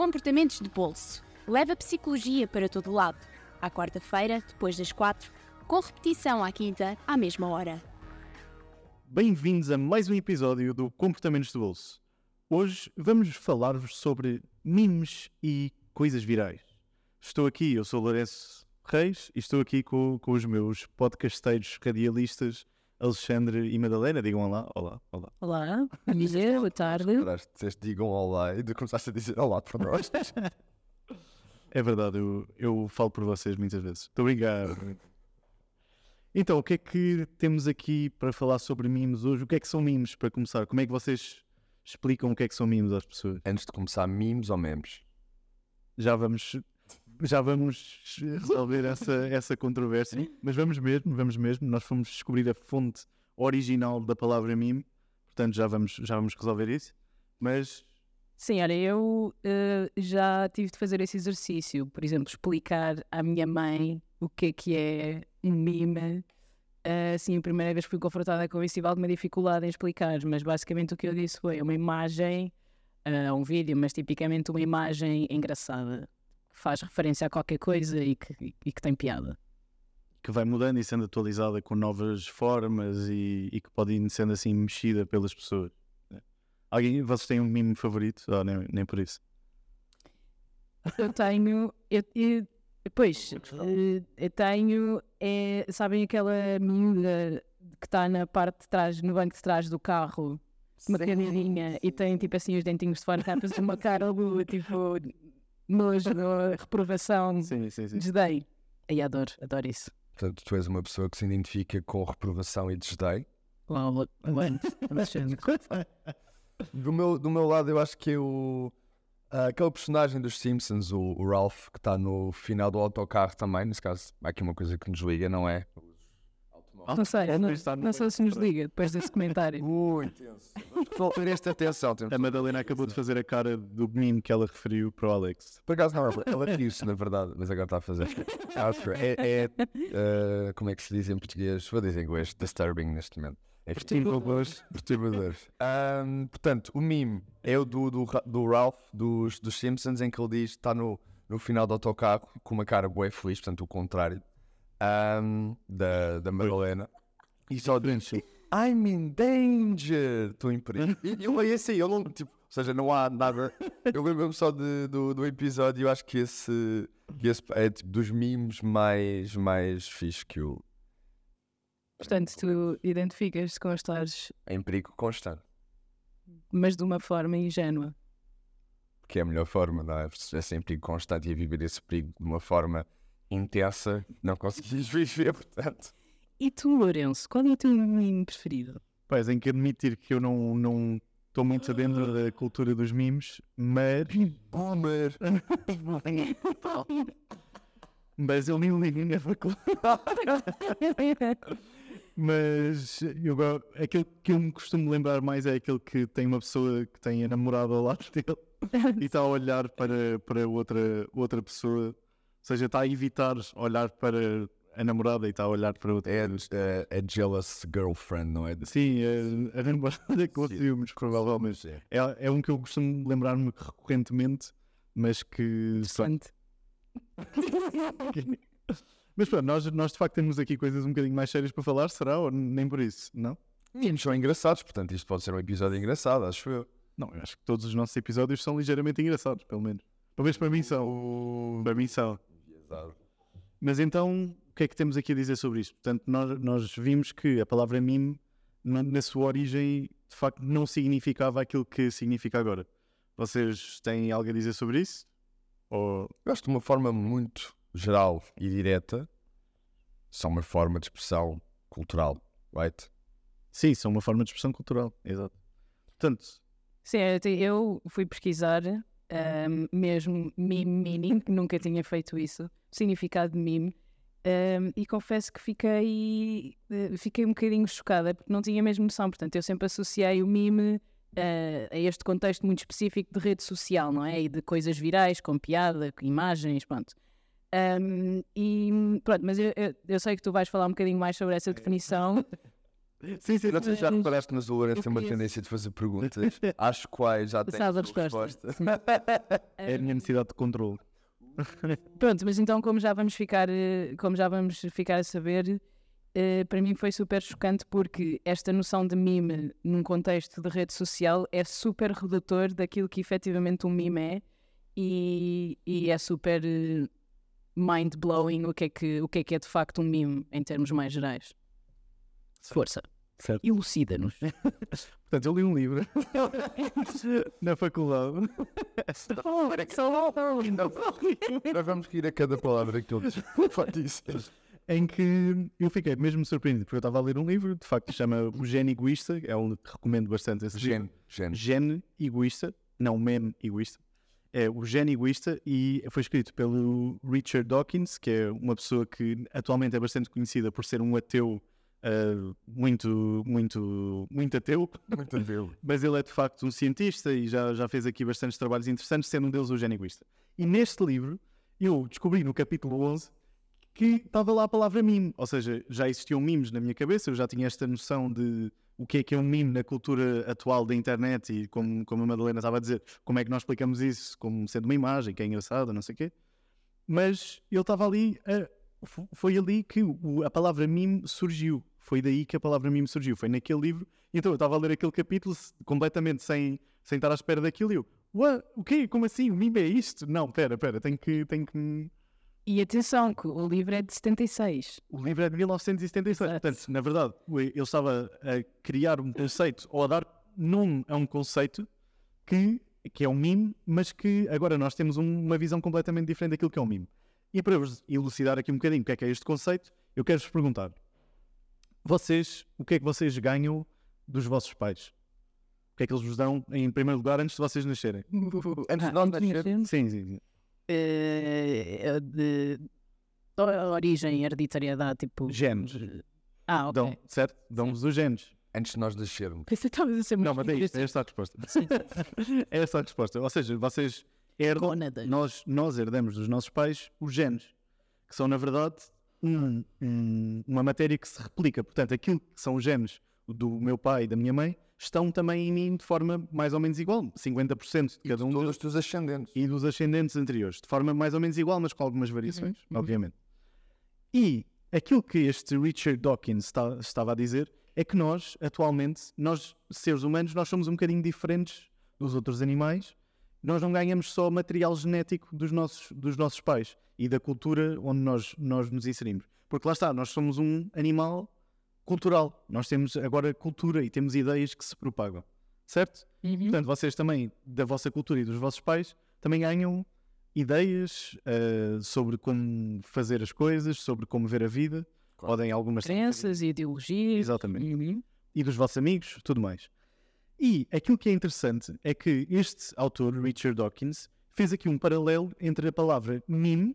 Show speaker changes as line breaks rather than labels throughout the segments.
Comportamentos de bolso. Leva psicologia para todo lado. À quarta-feira, depois das quatro, com repetição à quinta, à mesma hora.
Bem-vindos a mais um episódio do Comportamentos de Bolso. Hoje vamos falar-vos sobre memes e coisas virais. Estou aqui, eu sou Lourenço Reis e estou aqui com, com os meus podcasteiros radialistas Alexandre e Madalena. Digam olá, olá, olá.
Olá, bom dia, boa tarde.
Esperaste, disseste digam olá e tu começaste a dizer olá para nós.
É verdade, eu, eu falo por vocês muitas vezes. Estou obrigado. Então, o que é que temos aqui para falar sobre memes hoje? O que é que são memes, para começar? Como é que vocês explicam o que é que são memes às pessoas?
Antes de começar, memes ou memes?
Já vamos, já vamos resolver essa, essa controvérsia, mas vamos mesmo, vamos mesmo. Nós fomos descobrir a fonte original da palavra meme, portanto já vamos, já vamos resolver isso. Mas
Sim, olha, eu eh, já tive de fazer esse exercício, por exemplo, explicar à minha mãe o que é que é um meme. Eh, sim, a primeira vez que fui confrontada com isso tive alguma dificuldade em explicar, mas basicamente o que eu disse foi uma imagem, eh, um vídeo, mas tipicamente uma imagem engraçada, faz referência a qualquer coisa e que, e que tem piada.
que vai mudando e sendo atualizada com novas formas e, e que pode ir sendo assim mexida pelas pessoas. Alguém, vocês têm um meme favorito? Ah, nem, nem por isso.
Eu tenho. Eu, eu, pois, eh, eu tenho. É, sabem aquela miúda que está na parte de trás, no banco de trás do carro, uma cadeirinha e tem tipo assim os dentinhos de fora, uma cara do tipo nojo, reprovação,
Sim, sim, sim.
desdém. Aí adoro, adoro isso.
Portanto, tu és uma pessoa que se identifica com reprovação e desdém.
Uau,
Do meu, do meu lado, eu acho que eu. ah, aquele personagem dos Simpsons, o, o Ralph, que está no final do autocarro também, nesse caso, há aqui uma coisa que nos liga, não é?
Não sei, não,
Está no
não sei se nos liga depois desse comentário.
Uh, intenso. Vamos esta atenção.
A Madalena acabou de fazer a cara do meme que ela referiu para o Alex.
Por acaso, não, ela- riu-se, na verdade, mas agora está a fazer. É, é, ah, como é que se diz em português? Vou dizer em inglês, disturbing neste momento. É
Perturbadores.
Perturbadores. Ahm, portanto, o meme é o do, do, do Ralph dos, dos Simpsons, em que ele diz está no, no final do autocarro com uma cara bué feliz, portanto, o contrário ahm, da, da Madalena. E só diz I'm in danger! Estou em perigo. E eu é assim, eu não, tipo, ou seja, não há nada. Eu lembro-me só de- do, do episódio, eu acho que esse, que esse é tipo, dos memes mais, mais fixe que eu.
Portanto, tu identificas-te com estares,
Em perigo constante.
mas de uma forma ingênua.
que é a melhor forma, não é? É sempre perigo constante e a viver esse perigo de uma forma intensa, não conseguis viver, portanto.
E tu, Lourenço, qual é o teu meme preferido?
Pois, tenho que admitir que eu não não estou muito dentro da cultura dos memes, mas.
Boomer!
Mas eu nem ligo na faculdade. Mas eu, aquele que eu me costumo lembrar mais é aquele que tem uma pessoa que tem a namorada ao lado dele e está a olhar para, para outra, outra pessoa, seja, está a evitar olhar para a namorada e está a olhar para outra.
É, é, é jealous girlfriend, não é?
Sim, a, a namorada com ciúmes, provavelmente. É, é um que eu costumo lembrar-me recorrentemente, mas que.
Interessante.
Mas pronto, nós, nós de facto temos aqui coisas um bocadinho mais sérias para falar, será? Ou nem por isso? Não?
Memes são engraçados, portanto, isto pode ser um episódio engraçado, acho eu.
Não, eu acho que todos os nossos episódios são ligeiramente engraçados, pelo menos. Pelo menos para mim são. Para mim são. Mas então, o que é que temos aqui a dizer sobre isto? Portanto, nós, nós vimos que a palavra meme, na, na sua origem, de facto, não significava aquilo que significa agora. Vocês têm algo a dizer sobre isso? Ou...
Eu acho que de uma forma muito geral e direta, são uma forma de expressão cultural, right?
Sim, são uma forma de expressão cultural, exato. Portanto,
Sim, eu fui pesquisar ahm, mesmo meme meaning, nunca tinha feito isso, significado de meme, ahm, e confesso que fiquei, eh, fiquei um bocadinho chocada, porque não tinha mesmo noção. Portanto, eu sempre associei o meme eh, a este contexto muito específico de rede social, não é? E de coisas virais, com piada, com imagens, pronto. Ahm, e pronto, mas eu, eu- eu sei que tu vais falar um bocadinho mais sobre essa definição.
Sim, sim,
Não sei se já
Mas
reparaste, mas o Lourenço tem uma tendência de fazer perguntas, às quais já tem
Sabe a resposta.
resposta.
É a minha necessidade de controle.
Pronto, mas então como já vamos ficar, eh, como já vamos ficar a saber, eh, para mim foi super chocante porque esta noção de meme num contexto de rede social é super redutor daquilo que efetivamente um meme é e, e é super eh, mind-blowing o que, é que, o que é que é de facto um meme em termos mais gerais. Força,
Certo.
elucida-nos.
Portanto, eu li um livro na faculdade.
Nós vamos rir a cada palavra que ele diz. Disse.
em que eu fiquei mesmo surpreendido, porque eu estava a ler um livro, de facto, que se chama O Gene Egoísta, é um que recomendo bastante esse livro.
Gene, gene.
Gene Egoísta, não meme egoísta. É o Gene Egoísta e foi escrito pelo Richard Dawkins, que é uma pessoa que atualmente é bastante conhecida por ser um ateu ah, muito, muito, muito ateu,
Muito bem.
mas ele é de facto um cientista e já, já fez aqui bastantes trabalhos interessantes, sendo um deles o Gene Egoísta. E neste livro eu descobri no capítulo 11 que estava lá a palavra mime, ou seja, já existiam memes na minha cabeça, eu já tinha esta noção de o que é que é um meme na cultura atual da internet e como, como a Madalena estava a dizer, como é que nós explicamos isso como sendo uma imagem, que é engraçada, não sei o quê. Mas ele estava ali, a- f- foi ali que a palavra mime surgiu, foi daí que a palavra mime surgiu, foi naquele livro. E então eu estava a ler aquele capítulo completamente sem, sem estar à espera daquilo e eu, What? o quê? Como assim? O mime é isto? Não, pera, pera, tenho que, tenho que
E atenção, que o livro é de 76.
O livro é de 1976.
Exato.
Portanto, na verdade, ele estava a criar um conceito ou a dar nome a um conceito que, que é um mime, mas que agora nós temos um- uma visão completamente diferente daquilo que é um mime. E para vos elucidar aqui um bocadinho o que é que é este conceito, eu quero-vos perguntar: vocês, o que é que vocês ganham dos vossos pais? O que é que eles vos dão em primeiro lugar antes de vocês nascerem?
Antes de
Ah,
nós
antes de
nascermos,
nascermos?
Sim, sim, sim.
Eh, de o- origem, hereditariedade, tipo.
Genes.
Ah, ok.
Dão, certo? Dão-vos os genes.
antes de nós nascermos.
Pensei que estavas a ser
Não,
muito
mas é isto, é esta a resposta. é esta a resposta. Ou seja, vocês herdam, nós, nós herdamos dos nossos pais os genes, que são, na verdade, um- um- uma matéria que se replica. Portanto, aquilo que são os genes do meu pai e da minha mãe estão também em mim de forma mais ou menos igual. 50% de cada um
Todos
deles
os teus ascendentes.
e dos ascendentes anteriores, de forma mais ou menos igual, mas com algumas variações,
Uhum, uhum.
obviamente. E aquilo que este Richard Dawkins está- estava a dizer é que nós, atualmente, nós, seres humanos, nós somos um bocadinho diferentes dos outros animais. Nós não ganhamos só material genético dos nossos, dos nossos pais e da cultura onde nós, nós nos inserimos. Porque lá está, nós somos um animal cultural. Nós temos agora cultura e temos ideias que se propagam. Certo?
Uhum.
Portanto, vocês também, da vossa cultura e dos vossos pais, também ganham ideias eh, sobre como fazer as coisas, sobre como ver a vida.
Claro.
Podem algumas
Crenças e ideologias.
Exatamente.
Uhum.
E dos vossos amigos, tudo mais. E aquilo que é interessante é que este autor, Richard Dawkins, fez aqui um paralelo entre a palavra meme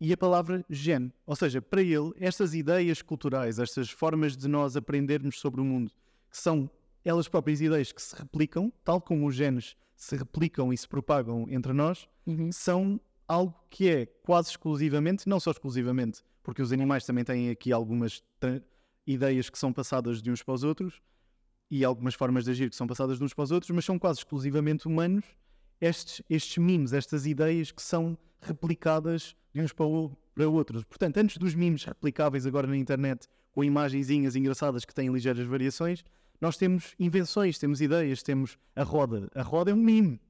e a palavra gen. Ou seja, para ele, estas ideias culturais, estas formas de nós aprendermos sobre o mundo, que são elas próprias ideias que se replicam, tal como os genes se replicam e se propagam entre nós,
Uhum.
são algo que é quase exclusivamente, não só exclusivamente, porque os animais também têm aqui algumas ideias que são passadas de uns para os outros e algumas formas de agir que são passadas de uns para os outros, mas são quase exclusivamente humanos estes, estes memes, estas ideias que são replicadas de uns para, o- para outros. Portanto, antes dos memes replicáveis agora na internet, com imagenzinhas engraçadas que têm ligeiras variações, nós temos invenções, temos ideias, temos a roda. A roda é um meme.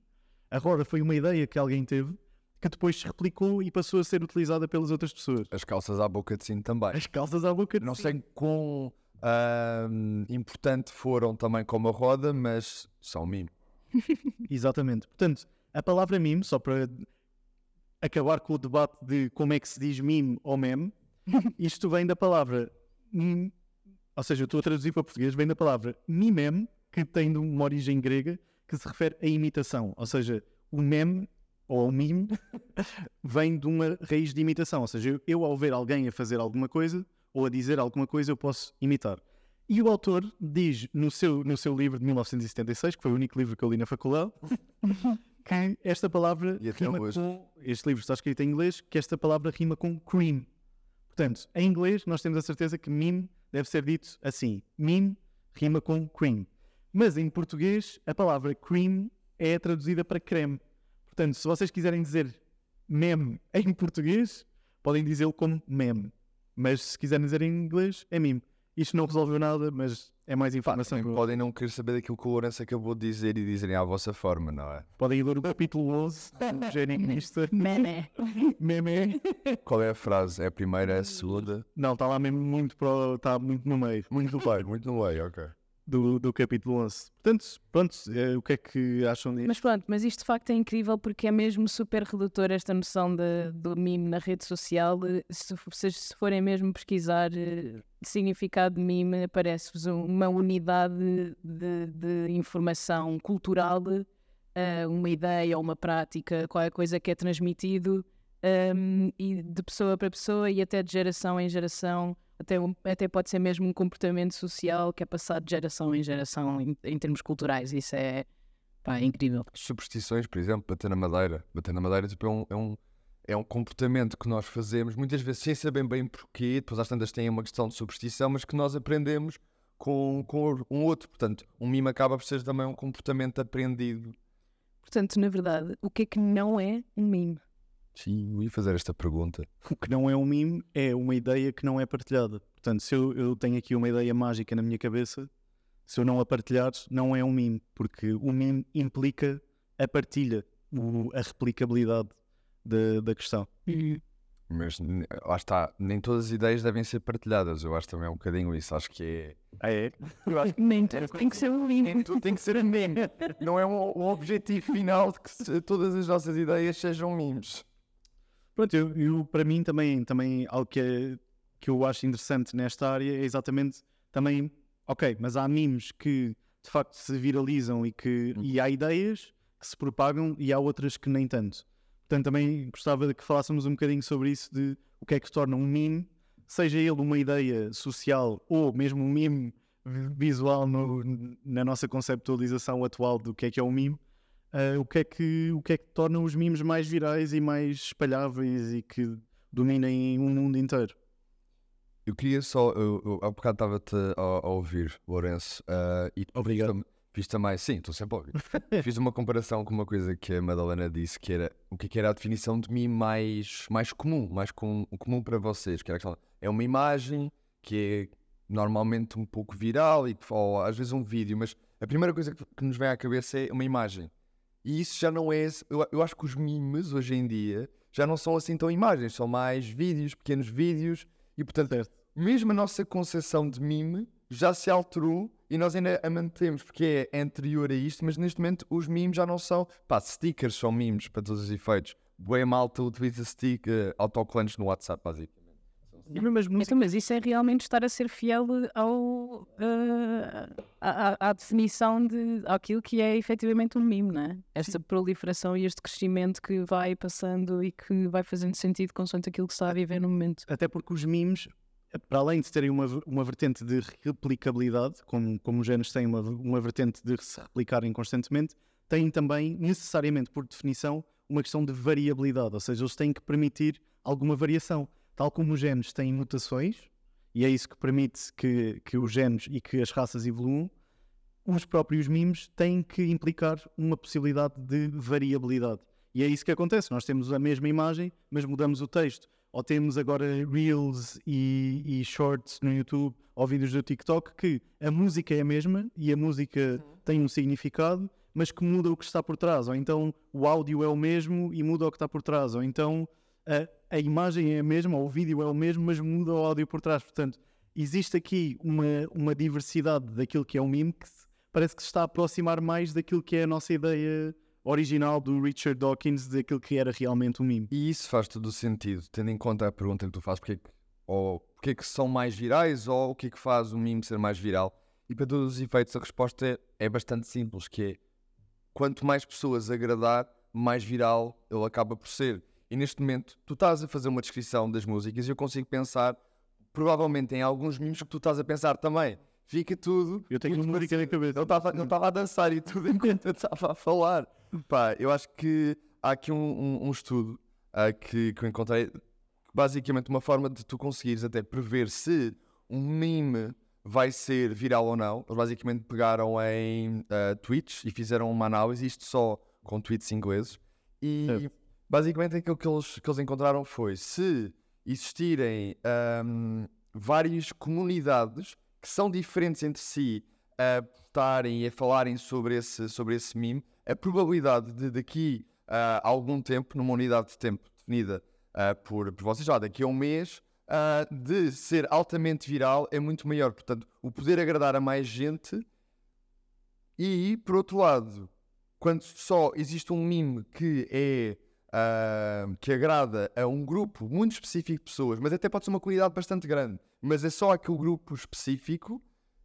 A roda foi uma ideia que alguém teve que depois se replicou e passou a ser utilizada pelas outras pessoas.
As calças à boca de sino também.
As calças à boca de
Não
sino.
sei quão ahm, importante foram também como a roda, mas são mimo.
Exatamente. Portanto, a palavra meme, só para acabar com o debate de como é que se diz meme ou meme, isto vem da palavra meme, ou seja, eu estou a traduzir para português, vem da palavra mimem, que tem de uma origem grega, que se refere à imitação. Ou seja, o meme ou o meme vem de uma raiz de imitação. Ou seja, eu, eu ao ver alguém a fazer alguma coisa ou a dizer alguma coisa, eu posso imitar. E o autor diz no seu, no seu livro de 1976, que foi o único livro que eu li na faculdade, que esta palavra
E até
rima
hoje.
com. Este livro está escrito em inglês, que esta palavra rima com cream. Portanto, em inglês, nós temos a certeza que meme deve ser dito assim: meme rima com cream. Mas em português, a palavra cream é traduzida para creme. Portanto, se vocês quiserem dizer meme em português, podem dizê-lo como meme. Mas se quiserem dizer em inglês, é meme. Isto não resolveu nada, mas é mais informação.
Podem não querer saber daquilo que o Lourenço acabou de dizer e dizerem à vossa forma, não é?
Podem ir ler o capítulo 11 do Geninista.
Meme.
Meme.
Qual é a frase? É a primeira, é a segunda?
Não, está lá mesmo muito, pro, está muito no meio.
Muito no meio, muito no meio, ok.
Do, do capítulo 11. Portanto, pronto, eh, o que é que acham disto?
Mas pronto, mas isto de facto é incrível porque é mesmo super redutor esta noção de, do meme na rede social. Se se forem mesmo pesquisar eh, significado de meme, aparece-vos um- uma unidade de, de informação cultural, eh, uma ideia ou uma prática, qualquer coisa que é transmitido ehm, e de pessoa para pessoa e até de geração em geração. Até, um- até pode ser mesmo um comportamento social que é passado de geração em geração em, em termos culturais. Isso é, pá, é incrível.
Superstições, por exemplo, bater na madeira. Bater na madeira tipo, é, um, é, um, é um comportamento que nós fazemos, muitas vezes sem saber bem porquê, depois às tantas tem uma questão de superstição, mas que nós aprendemos com, com um outro. Portanto, um mimo acaba por ser também um comportamento aprendido.
Portanto, na verdade, o que é que não é um meme?
Sim, eu ia fazer esta pergunta.
O que não é um meme é uma ideia que não é partilhada. Portanto, se eu, eu tenho aqui uma ideia mágica na minha cabeça, se eu não a partilhar, não é um meme, porque o meme implica a partilha, o- a replicabilidade da, da questão.
Mas n- lá está, nem todas as ideias devem ser partilhadas. Eu acho também é um bocadinho isso. Acho que é.
Ah, é?
Nem tudo tem que ser um meme.
tudo tem que ser meme. Não é um, um objetivo final de que se- todas as nossas ideias sejam memes.
Pronto, eu, eu, para mim também, também algo que, é, que eu acho interessante nesta área é exatamente também, ok, mas há memes que de facto se viralizam e que e há ideias que se propagam e há outras que nem tanto. Portanto, também gostava de que falássemos um bocadinho sobre isso de o que é que torna um meme, seja ele uma ideia social ou mesmo um meme vi- visual no- na nossa conceptualização atual do que é que é um meme, ah, o, que é que, o que é que torna os memes mais virais e mais espalháveis e que dominem o mundo inteiro.
Eu queria só. Eu, eu, há bocado estava-te a, a ouvir, Lourenço. ah, e
Obrigado.
Fiz, tam- fiz também. Sim, estou sempre a ouvir. fiz uma comparação com uma coisa que a Madalena disse, que era o que, é que era a definição de meme mais, mais comum, mais com, comum para vocês. Que era aquela, é uma imagem que é normalmente um pouco viral, e, ou às vezes um vídeo, mas a primeira coisa que, que nos vem à cabeça é uma imagem. E isso já não é. Eu, eu acho que os memes hoje em dia já não são assim tão imagens, são mais vídeos, pequenos vídeos, e portanto,
Certo.
mesmo a nossa concepção de meme já se alterou e nós ainda a mantemos porque é anterior a isto, mas neste momento os memes já não são. Pá, stickers são memes para todos os efeitos. Boa malta utiliza sticker, autocolantes no WhatsApp, basicamente.
E mesmo as músicas.
Então, mas isso é realmente estar a ser fiel ao, ah, à, à- à definição de aquilo que é efetivamente um meme, não é? Esta proliferação e este crescimento que vai passando e que vai fazendo sentido consoante aquilo que se está a viver no momento.
Até porque os memes, para além de terem uma, uma vertente de replicabilidade, como, como os géneros têm uma, uma vertente de se replicarem constantemente, têm também, necessariamente por definição, uma questão de variabilidade, ou seja, eles têm que permitir alguma variação. Tal como os genes têm mutações, e é isso que permite que, que os genes e que as raças evoluam, os próprios memes têm que implicar uma possibilidade de variabilidade. E é isso que acontece. Nós temos a mesma imagem, mas mudamos o texto. Ou temos agora Reels e, e Shorts no YouTube, ou vídeos do TikTok, que a música é a mesma e a música tem um significado, mas que muda o que está por trás. Ou então o áudio é o mesmo e muda o que está por trás. Ou então a, a imagem é a mesma, o vídeo é o mesmo, mas muda o áudio por trás. Portanto, existe aqui uma, uma diversidade daquilo que é um meme que se- parece que se está a aproximar mais daquilo que é a nossa ideia original do Richard Dawkins, daquilo que era realmente um meme.
E isso faz todo o sentido, tendo em conta a pergunta que tu fazes, porque é que, ou porque é que são mais virais, ou o que é que faz o meme ser mais viral. E para todos os efeitos a resposta é, é bastante simples, que é quanto mais pessoas agradar, mais viral ele acaba por ser. E neste momento, tu estás a fazer uma descrição das músicas e eu consigo pensar, provavelmente em alguns memes que tu estás a pensar também. Fica tudo.
Eu tenho uma música na cabeça.
Eu estava a dançar e tudo enquanto eu estava a falar. Pá, eu acho que há aqui um, um- um estudo ah, que, que eu encontrei, basicamente uma forma de tu conseguires até prever se um meme vai ser viral ou não. Eles basicamente pegaram em uh, tweets e fizeram uma análise, isto só com tweets ingleses. E
Certo.
Basicamente aquilo que eles, que eles encontraram foi se existirem ahm, várias comunidades que são diferentes entre si a estarem e a falarem sobre esse, sobre esse meme, a probabilidade de daqui a algum tempo, numa unidade de tempo definida ah, por, por vocês, já daqui a um mês, ah, de ser altamente viral é muito maior. Portanto, o poder agradar a mais gente e, por outro lado, quando só existe um meme que é ah, que agrada a um grupo muito específico de pessoas, mas até pode ser uma comunidade bastante grande, mas é só aquele grupo específico,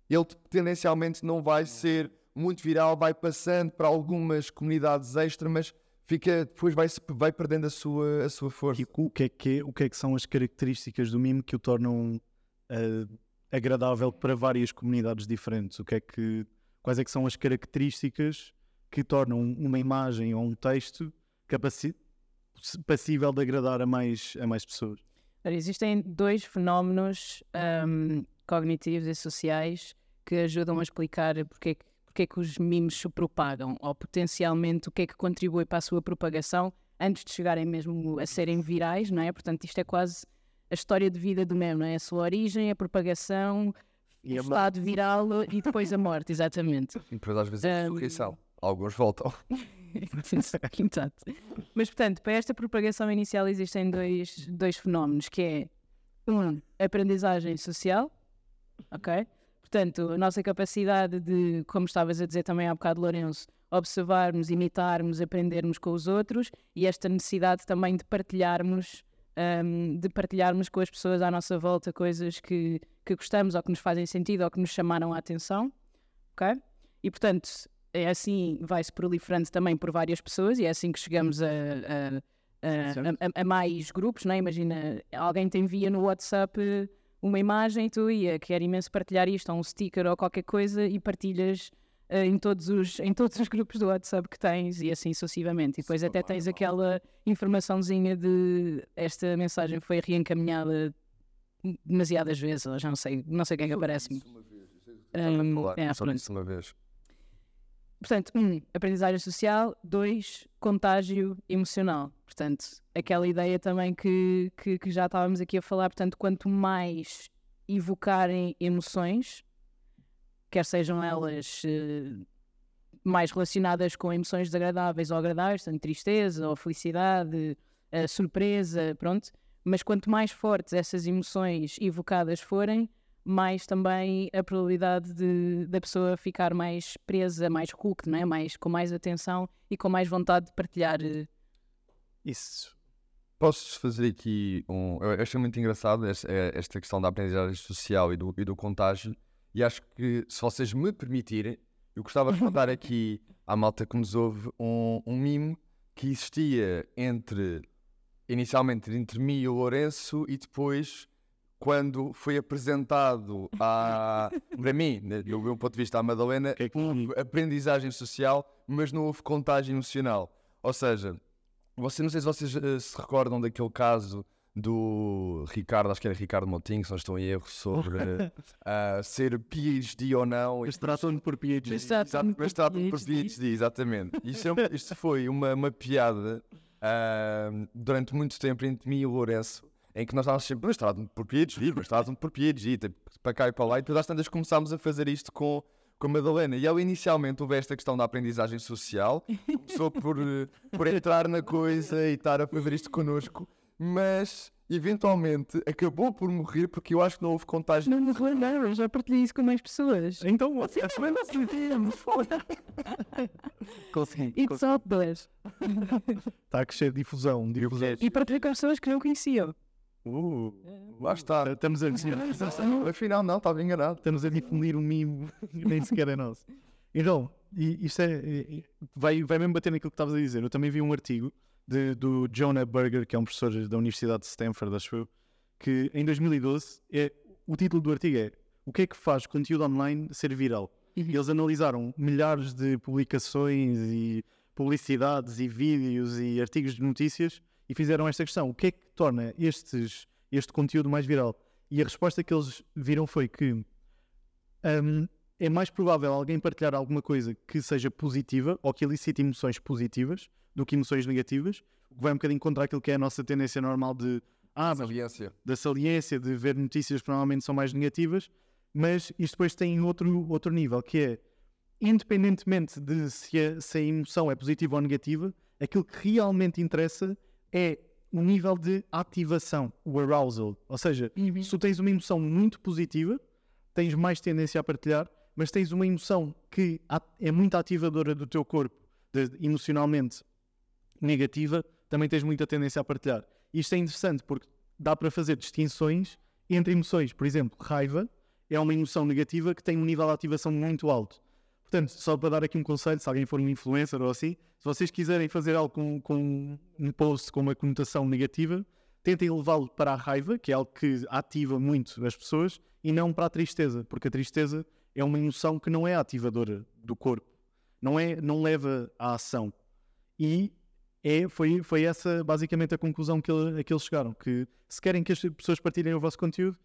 ele tendencialmente não vai ser muito viral, vai passando para algumas comunidades extra, mas fica, depois vai, vai perdendo a sua, a sua força.
E o que, é que é- o que é que são as características do meme que o tornam ah, agradável para várias comunidades diferentes? O que é que, quais é que são as características que tornam uma imagem ou um texto capaci- passível de agradar a mais, a mais pessoas?
Existem dois fenómenos ahm, cognitivos e sociais que ajudam a explicar porque, é que- porque é que os memes se propagam, ou potencialmente o que é que contribui para a sua propagação antes de chegarem mesmo a serem virais, não é? Portanto, isto é quase a história de vida do meme, não é? A sua origem, a propagação,
E
o
a
estado viral e depois a morte, exatamente.
E depois às vezes a
Ahm.
ressurreição. Alguns voltam.
Exato. Mas, portanto, para esta propagação inicial existem dois, dois fenómenos, que é, um, aprendizagem social, ok? Portanto, a nossa capacidade de, como estavas a dizer também há bocado, Lourenço, observarmos, imitarmos, aprendermos com os outros e esta necessidade também de partilharmos, hum, de partilharmos com as pessoas à nossa volta coisas que, que gostamos ou que nos fazem sentido ou que nos chamaram a atenção, ok? E, portanto, é assim, vai-se proliferando também por várias pessoas e é assim que chegamos a, a- a- a- mais grupos, não é? Imagina, alguém te envia no WhatsApp eh, uma imagem e tu ia, quer imenso partilhar isto, ou um sticker ou qualquer coisa e partilhas eh, em, todos os, em todos os grupos do WhatsApp que tens e assim sucessivamente. E depois até tens aquela informaçãozinha de esta mensagem foi reencaminhada demasiadas vezes, ou já não sei, não sei o que é que aparece-me. Hum, é,
Só
pronto.
disse uma vez.
Portanto, um, aprendizagem social, dois, contágio emocional. Portanto, aquela ideia também que, que, que já estávamos aqui a falar, portanto, quanto mais evocarem emoções, quer sejam elas eh, mais relacionadas com emoções desagradáveis ou agradáveis, portanto, tristeza ou felicidade, eh, surpresa, pronto, mas quanto mais fortes essas emoções evocadas forem, mais também a probabilidade de, da pessoa ficar mais presa, mais hooked, não é? mais, com mais atenção e com mais vontade de partilhar. eh,
Isso.
Posso fazer aqui um. Eu achei muito engraçado esta, eh, esta questão da aprendizagem social e do, e do contágio, e acho que, se vocês me permitirem, eu gostava de contar aqui à malta que nos ouve um, um mimo que existia entre. inicialmente entre mim e o Lourenço, e depois, quando foi apresentado a, para mim, né, do meu ponto de vista, à Madalena,
Que é que-
houve aprendizagem social, mas não houve contágio emocional. Ou seja, você, não sei se vocês eh, se recordam daquele caso do Ricardo, acho que era Ricardo Montinho, se não estou em erro, sobre ah, ser PhD ou não.
Mas tratam-me por PhD.
Mas tra-
Exato, mas trata-me por
PhD.
Exatamente. Isto, é isto foi uma, uma piada ah, durante muito tempo entre mim e o Lourenço, em que nós estávamos sempre, mas tratam-me por PhD, mas tratam-me por PhD, tipo, para cá e para lá, e depois às tantas começámos a fazer isto com, com a Madalena. E ela inicialmente houve esta questão da aprendizagem social, começou por, eh, por entrar na coisa e estar a fazer isto connosco, mas eventualmente acabou por morrer porque eu acho que não houve contágio.
Não me relembro, eu já partilhei isso com mais pessoas.
Então, você também não Consegui.
It's out there.
Está a crescer difusão. difusão.
E partilhei com pessoas que não conheciam.
Uh,
Lá está.
estamos, a,
Afinal, não, estava enganado.
estamos a difundir um mimo que nem sequer é nosso. Então, isto é, vai, vai mesmo bater naquilo que estavas a dizer. Eu também vi um artigo de- do Jonah Berger, que é um professor da Universidade de Stanford, acho eu, que em 2012 é, o título do artigo é O que é que faz conteúdo online ser viral? E eles analisaram milhares de publicações e publicidades e vídeos e artigos de notícias e fizeram esta questão: o que é que torna estes, este conteúdo mais viral? E a resposta que eles viram foi que hum, é mais provável alguém partilhar alguma coisa que seja positiva ou que elicite emoções positivas do que emoções negativas, o que vai um bocadinho contra aquilo que é a nossa tendência normal de ah,
Saliência.
da saliência, de ver notícias que normalmente são mais negativas, mas isto depois tem outro, outro nível, que é, independentemente de se a, se a emoção é positiva ou negativa, aquilo que realmente interessa é o nível de ativação, o arousal. Ou seja, se tu tens uma emoção muito positiva, tens mais tendência a partilhar, mas tens uma emoção que é muito ativadora do teu corpo, de- emocionalmente negativa, também tens muita tendência a partilhar. Isto é interessante porque dá para fazer distinções entre emoções. Por exemplo, raiva é uma emoção negativa que tem um nível de ativação muito alto. Portanto, só para dar aqui um conselho, se alguém for um influencer ou assim, se vocês quiserem fazer algo com, com um post com uma conotação negativa, tentem levá-lo para a raiva, que é algo que ativa muito as pessoas, e não para a tristeza, porque a tristeza é uma emoção que não é ativadora do corpo, não, é, não leva à ação. E é, foi, foi essa basicamente a conclusão que, a que eles chegaram: que se querem que as pessoas partilhem o vosso conteúdo,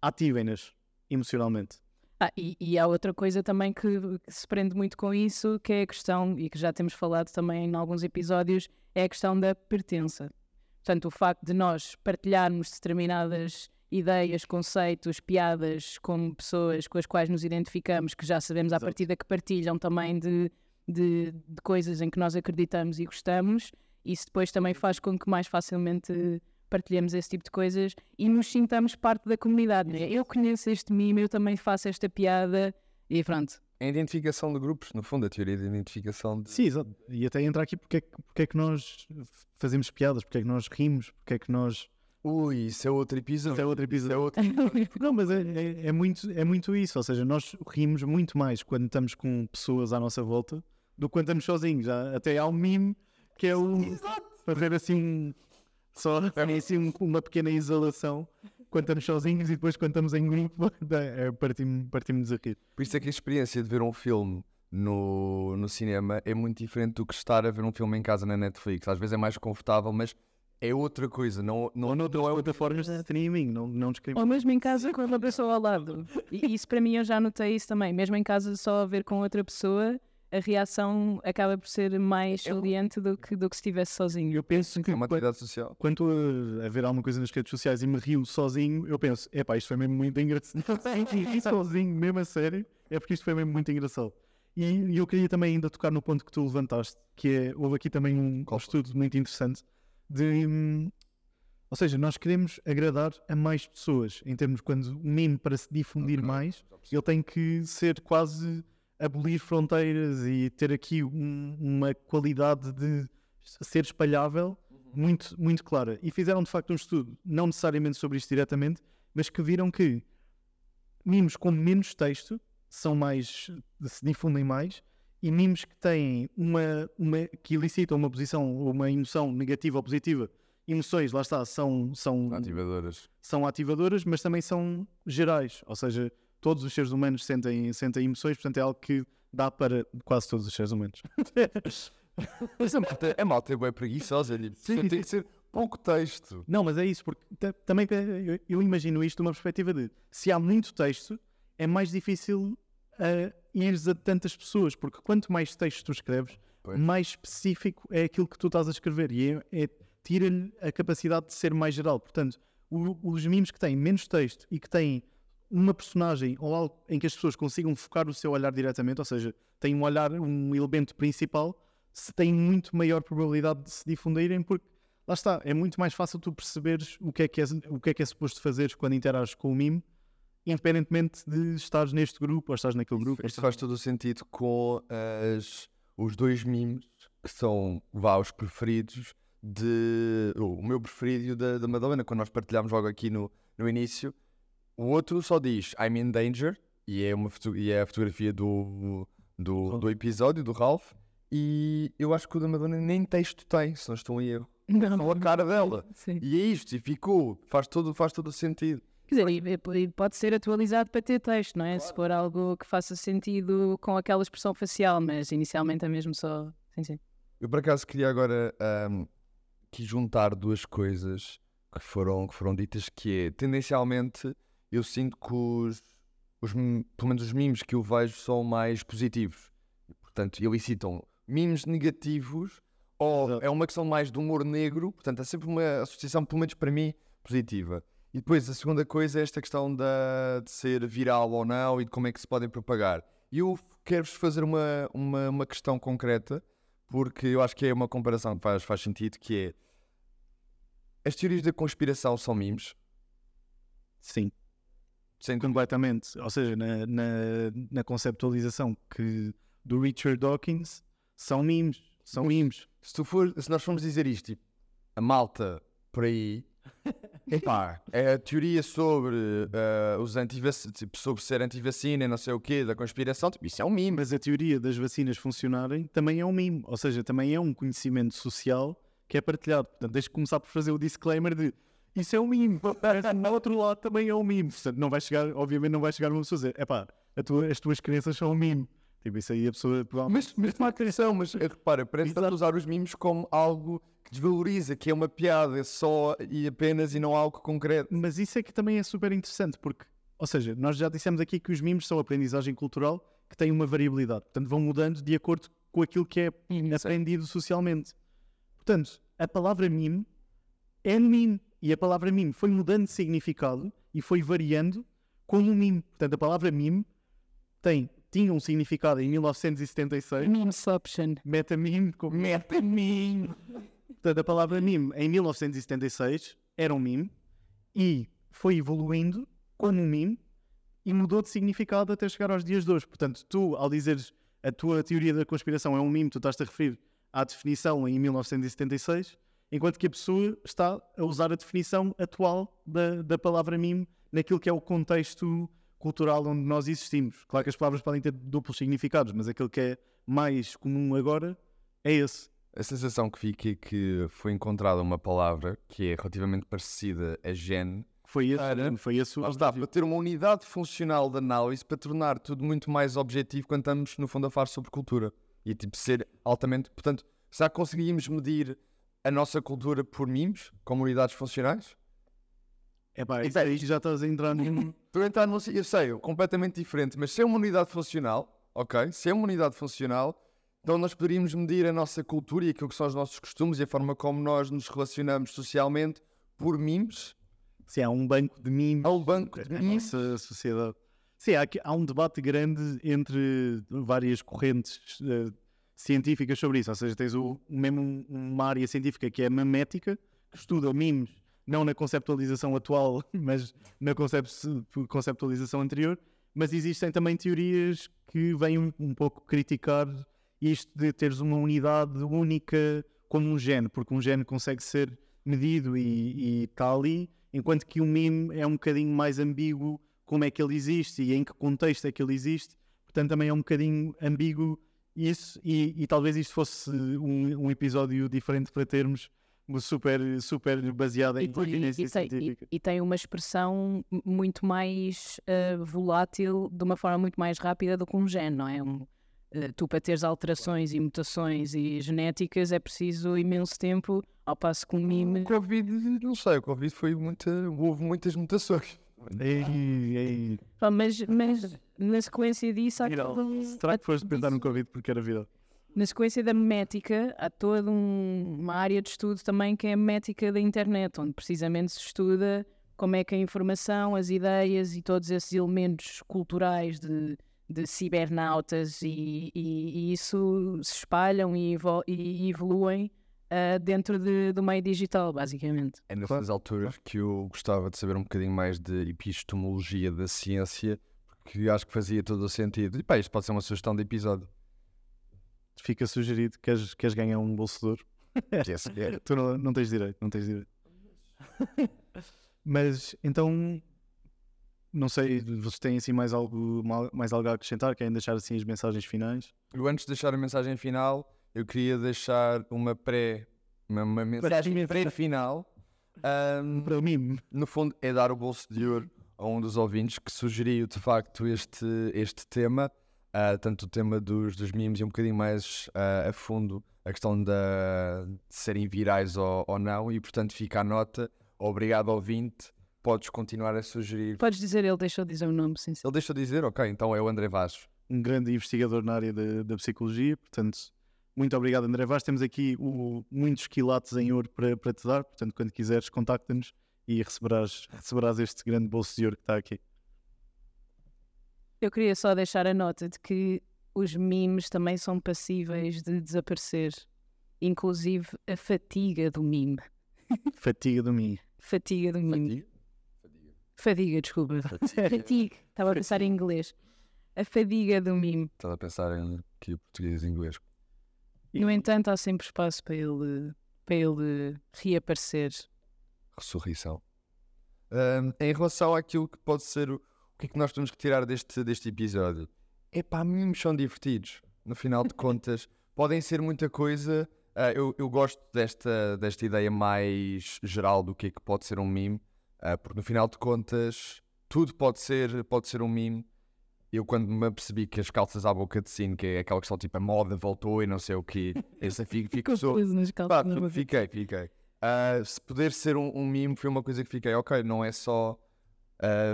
ativem-nas emocionalmente.
Ah, e, e há outra coisa também que, que se prende muito com isso, que é a questão, e que já temos falado também em alguns episódios, é a questão da pertença. Portanto, o facto de nós partilharmos determinadas ideias, conceitos, piadas com pessoas com as quais nos identificamos, que já sabemos à
Exato.
partida que partilham também de, de, de coisas em que nós acreditamos e gostamos, isso depois também faz com que mais facilmente partilhemos esse tipo de coisas e nos sintamos parte da comunidade. não é? Eu conheço este mime, eu também faço esta piada e pronto.
É a identificação de grupos, no fundo, a teoria de identificação de.
Sim, exato. E até entrar aqui porque é, que- porque é que nós fazemos piadas, porque é que nós rimos, porque é que nós.
Ui, isso é outro episódio.
Isso é outro
Isso é
episódio.
outro.
Não, mas é, é, é muito, é muito isso. Ou seja, nós rimos muito mais quando estamos com pessoas à nossa volta do que quando estamos sozinhos. Até há um meme que é o fazer assim só assim um- uma pequena isolação quando estamos sozinhos e depois quando estamos em grupo é, partimos partimos a rir.
Por isso é que a experiência de ver um filme no, no cinema é muito diferente do que estar a ver um filme em casa na Netflix. Às vezes é mais confortável, mas é outra coisa. Não, não,
Ou noutras plataformas de streaming, não, não descrevemos.
Ou mesmo em casa com uma pessoa ao lado. E isso para mim eu já notei isso também. Mesmo em casa só a ver com outra pessoa, a reação acaba por ser mais
É
saliente do que, do que se estivesse sozinho.
Eu penso que
é uma
quando,
atividade social.
quando a- ver alguma coisa nas redes sociais e me rio sozinho, eu penso, epá, isto foi mesmo muito engraçado. E sozinho, mesmo a sério, é porque isto foi mesmo muito engraçado. E, eu queria também ainda tocar no ponto que tu levantaste, que é, houve aqui também um,
Qual
um estudo muito interessante de, hum, ou seja, nós queremos agradar a mais pessoas, em termos quando o meme para se difundir
Ok,
mais, ele tem que ser quase abolir fronteiras e ter aqui um- uma qualidade de ser espalhável muito, muito clara. E fizeram de facto um estudo, não necessariamente sobre isto diretamente, mas que viram que mimos com menos texto são mais, se difundem mais, e mimos que têm uma, uma que elicitam uma posição ou uma emoção negativa ou positiva, emoções, lá está, são, são
Ativadoras.
são ativadoras, mas também são gerais, ou seja, todos os seres humanos sentem, sentem emoções, portanto é algo que dá para quase todos os seres humanos.
Mas a malta, a malta é bem preguiçosa. Tipo,
Sim,
tem que ser pouco texto.
Não, mas é isso, porque ta- também pe- eu, eu imagino isto de uma perspectiva de se há muito texto, é mais difícil uh, ires a tantas pessoas, porque quanto mais texto tu escreves,
Pois.
mais específico é aquilo que tu estás a escrever e é, é- tira-lhe a capacidade de ser mais geral. Portanto, o- os memes que têm menos texto e que têm uma personagem ou algo em que as pessoas consigam focar o seu olhar diretamente, ou seja, têm um olhar, um elemento principal, se têm muito maior probabilidade de se difundirem, porque lá está, é muito mais fácil tu perceberes o que é que é, o que é, que é suposto fazeres quando interages com o meme, independentemente de estares neste grupo ou estás naquele grupo.
Isto faz todo o sentido com as, os dois memes que são vá, os preferidos de. O meu preferido e o da, da Madalena, quando nós partilhámos logo aqui no, no início. O outro só diz I'm in danger e é, uma e é a fotografia do, do, do episódio do Ralph. E eu acho que o da Madalena nem texto tem, se não estou em erro.
Não,
Só a cara dela.
Sim.
E é isto, e ficou. Faz todo, faz todo o sentido.
Quer dizer, e- pode ser atualizado para ter texto, não é? Se for algo que faça sentido com aquela expressão facial, mas inicialmente é mesmo só. Sim, sim.
Eu por acaso queria agora ahm, aqui juntar duas coisas que foram, que foram ditas, que é tendencialmente eu sinto que os, os, pelo menos os memes que eu vejo são mais positivos. Portanto, elicitam memes negativos ou
Exato.
é uma questão mais de humor negro. Portanto, é sempre uma associação, pelo menos para mim, positiva. E depois a segunda coisa é esta questão da, de ser viral ou não e de como é que se podem propagar. E eu quero-vos fazer uma, uma, uma questão concreta, porque eu acho que é uma comparação que faz, faz sentido, que é as teorias da conspiração são memes?
Sim,
Sem
completamente. Ou seja, na, na, na conceptualização que, do Richard Dawkins, são memes. São memes.
Se, tu for, se nós formos dizer isto, tipo, a malta por aí, epá, é a teoria sobre eh, os antivac tipo, sobre ser antivacina e não sei o quê, da conspiração, tipo, isso é um meme.
Mas a teoria das vacinas funcionarem também é um meme. Ou seja, também é um conhecimento social que é partilhado. Portanto, deixa começar por fazer o disclaimer de isso é um meme. No outro lado também é um meme. Portanto, não vai chegar, obviamente, não vai chegar uma pessoa a dizer, epá, a tua, as tuas crenças são um meme. Tipo, isso aí a pessoa.
Mas, mas há atenção, mas eh, repara, parece tanto usar os memes como algo que desvaloriza, que é uma piada só e apenas e não algo concreto.
Mas isso é que também é super interessante, porque, ou seja, nós já dissemos aqui que os memes são aprendizagem cultural que têm uma variabilidade, portanto vão mudando de acordo com aquilo que é aprendido socialmente. Portanto, a palavra meme é meme e a palavra meme foi mudando de significado e foi variando como um meme. Portanto, a palavra meme tem, tinha um significado em 1976,
Memeception.
metameme, como metameme. Portanto, a palavra meme em 1976 era um meme e foi evoluindo como um meme e mudou de significado até chegar aos dias de hoje. Portanto, tu, ao dizeres a tua teoria da conspiração é um meme, tu estás-te a referir à definição em 1976, enquanto que a pessoa está a usar a definição atual da, da palavra meme naquilo que é o contexto cultural onde nós existimos. Claro que as palavras podem ter duplos significados, mas aquilo que é mais comum agora é esse.
A sensação que fica é que foi encontrada uma palavra que é relativamente parecida a gen,
Foi esse,
Cara,
foi esse o
Lá está, para ter uma unidade funcional de análise para tornar tudo muito mais objetivo quando estamos, no fundo, a falar sobre cultura. E tipo, ser altamente. Portanto, já conseguimos medir a nossa cultura por memes, como unidades funcionais?
É pá, isso aí já estás a entrar num.
Estou a entrar num. Eu sei, completamente diferente, mas se é uma unidade funcional, ok? Se é uma unidade funcional, então nós poderíamos medir a nossa cultura e aquilo que são os nossos costumes e a forma como nós nos relacionamos socialmente por memes.
Sim, há um banco de memes.
Há um banco de memes.
nossa sociedade. Sim, há, há um debate grande entre várias correntes eh, científicas sobre isso. Ou seja, tens o, mesmo um- uma área científica que é memética, que estuda memes, não na conceptualização atual, mas na concep- conceptualização anterior. Mas existem também teorias que vêm um, um pouco criticar isto de teres uma unidade única como um gene, porque um gene consegue ser medido e está ali, enquanto que o meme é um bocadinho mais ambíguo como é que ele existe e em que contexto é que ele existe, portanto também é um bocadinho ambíguo isso e, e talvez isto fosse um, um episódio diferente para termos super, super baseado em
E tem,
evidência
e tem- e-
científica.
e tem uma expressão muito mais eh, volátil, de uma forma muito mais rápida do que um gene, não é? Um, eh, tu, para teres alterações e mutações e genéticas, é preciso imenso tempo, ao passo que um
O
mime.
Covid, não sei, o Covid foi muita. Houve muitas mutações.
Ei, ei.
Mas, mas na sequência disso, há
Viral.
todo um-
Será que foste pensar no Covid porque era viral?
Na sequência da memética, há toda um- uma área de estudo também que é a memética da internet, onde precisamente se estuda como é que a informação, as ideias e todos esses elementos culturais de, de cibernautas e, e- e isso se espalham e, evo- e evoluem ah, dentro de- do meio digital, basicamente.
É nessas alturas que eu gostava de saber um bocadinho mais de epistemologia da ciência, porque acho que fazia todo o sentido. E pá, isto pode ser uma sugestão de episódio.
Fica sugerido, queres, queres ganhar um bolso de ouro?
Yes, yeah.
Tu não, não tens direito, não tens direito. Mas então, não sei, vocês têm assim mais algo, mais algo a acrescentar? Querem deixar assim as mensagens finais?
Eu, antes de deixar a mensagem final, eu queria deixar uma pré. Uma, uma mensagem pré-final. ahm,
Para mim,
no fundo, é dar o bolso de ouro a um dos ouvintes que sugeriu de facto este, este tema, ah, tanto o tema dos, dos memes e um bocadinho mais ah, a fundo a questão da, de serem virais ou, ou não, e portanto fica a nota. Obrigado, ouvinte, podes continuar a sugerir.
Podes dizer, ele deixou de dizer o nome, sim. sim.
Ele deixou de dizer, ok, então é o André Vaz.
Um grande investigador na área da, da psicologia, portanto, muito obrigado, André Vaz. Temos aqui o- muitos quilates em ouro para, para te dar, portanto, quando quiseres, contacta-nos e receberás, receberás este grande bolso de ouro que está aqui.
Eu queria só deixar a nota de que os memes também são passíveis de desaparecer. Inclusive a fatiga do meme.
Fatiga do mim.
Fatiga do meme. Fadiga, desculpa. Fatiga. Estava a pensar em inglês. A fadiga do meme.
Estás a pensar em que português e inglês.
No entanto, há sempre espaço para ele, para ele reaparecer.
Ressurreição. Ahm, em relação àquilo que pode ser o, o que é que nós temos que tirar deste, deste episódio? É pá, memes são divertidos. No final de contas, podem ser muita coisa. Ah, eu, eu gosto desta, desta ideia mais geral do que é que pode ser um meme, ah, porque no final de contas, tudo pode ser, pode ser um meme. Eu, quando me apercebi que as calças à boca de sino, que é aquela questão tipo a moda voltou e não sei o quê, esse fico, fico.
Confuso nas calças.
fiquei, fiquei. Ah, se puder ser um, um meme, foi uma coisa que fiquei, ok, não é só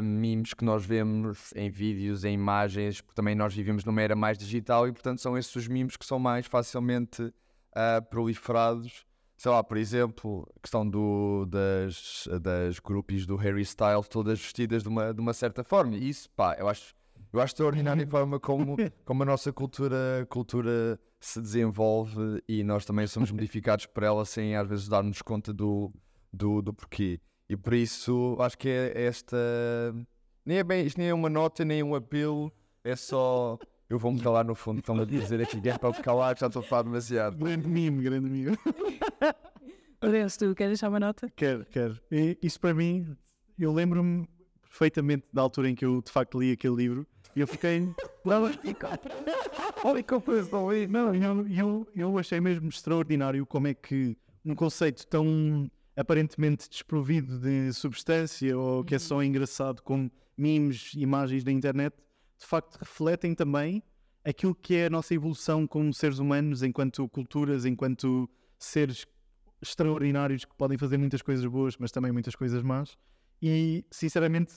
memes que nós vemos em vídeos, em imagens, porque também nós vivemos numa era mais digital e, portanto, são esses os memes que são mais facilmente ah, proliferados. Sei lá, por exemplo, a questão do, das, das groupies do Harry Styles, todas vestidas de uma, de uma certa forma. E isso, pá, eu acho, eu acho extraordinário a forma como, como a nossa cultura, cultura se desenvolve e nós também somos modificados por ela sem às vezes darmos conta do, do, do porquê. E por isso acho que é esta. Nem é bem, isto nem é uma nota, nem um apelo, é só. Eu vou-me calar no fundo, estão a dizer aqui é para calar, já estou a falar demasiado.
Grande mime, grande mime.
Lourenço, tu queres deixar uma nota?
Quero, quero. E isso para mim, eu lembro-me perfeitamente da altura em que eu de facto li aquele livro e eu fiquei. Olha que eu penso, não li. Não, eu, eu, eu achei mesmo extraordinário como é que um conceito tão aparentemente desprovido de substância ou que é só engraçado como memes, imagens da internet, de facto refletem também aquilo que é a nossa evolução como seres humanos, enquanto culturas, enquanto seres extraordinários que podem fazer muitas coisas boas, mas também muitas coisas más. E, sinceramente,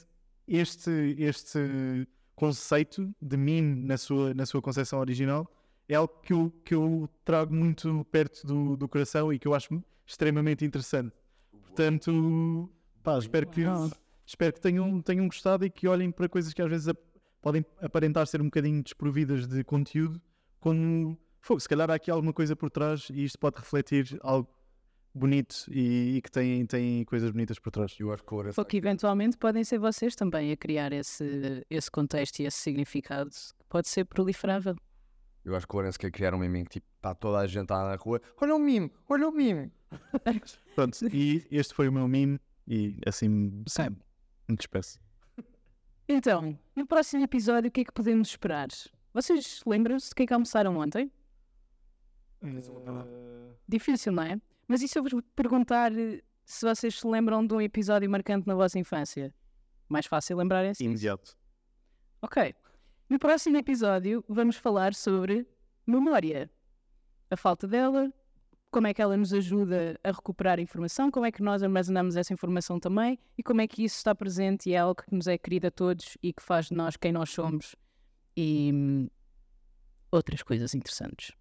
este, este conceito de meme na sua, na sua concepção original é algo que eu, que eu trago muito perto do, do coração e que eu acho extremamente interessante. Portanto, pá, espero que, espero que tenham, tenham gostado e que olhem para coisas que às vezes ap- podem aparentar ser um bocadinho desprovidas de conteúdo, como fogo, se calhar há aqui alguma coisa por trás e isto pode refletir algo bonito e, e que tem, tem coisas bonitas por trás.
Eu acho que o
Ou que eventualmente podem ser vocês também a criar esse, esse contexto e esse significado que pode ser proliferável.
Eu acho que o Lourenço quer criar um meme em que tipo, está toda a gente lá na rua. Olha o meme, olha o meme.
Pronto, e este foi o meu meme e assim
Ok.
me despeço.
Então, no próximo episódio, o que é que podemos esperar? Vocês lembram-se do que é que almoçaram ontem? Difícil, não é? Mas e se eu vos perguntar eh, se vocês se lembram de um episódio marcante na vossa infância? Mais fácil lembrarem-se.
Imediato.
Ok. No próximo episódio vamos falar sobre memória. A falta dela, como é que ela nos ajuda a recuperar informação, como é que nós armazenamos essa informação também e como é que isso está presente e é algo que nos é querido a todos e que faz de nós quem nós somos e hum, outras coisas interessantes.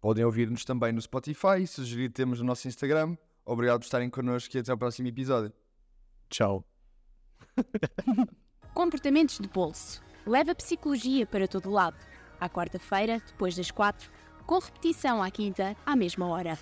Podem ouvir-nos também no Spotify e sugerir temas no nosso Instagram. Obrigado por estarem connosco e até ao próximo episódio.
Tchau.
Comportamentos de bolso. Leva psicologia para todo lado. À quarta-feira, depois das quatro, com repetição à quinta, à mesma hora.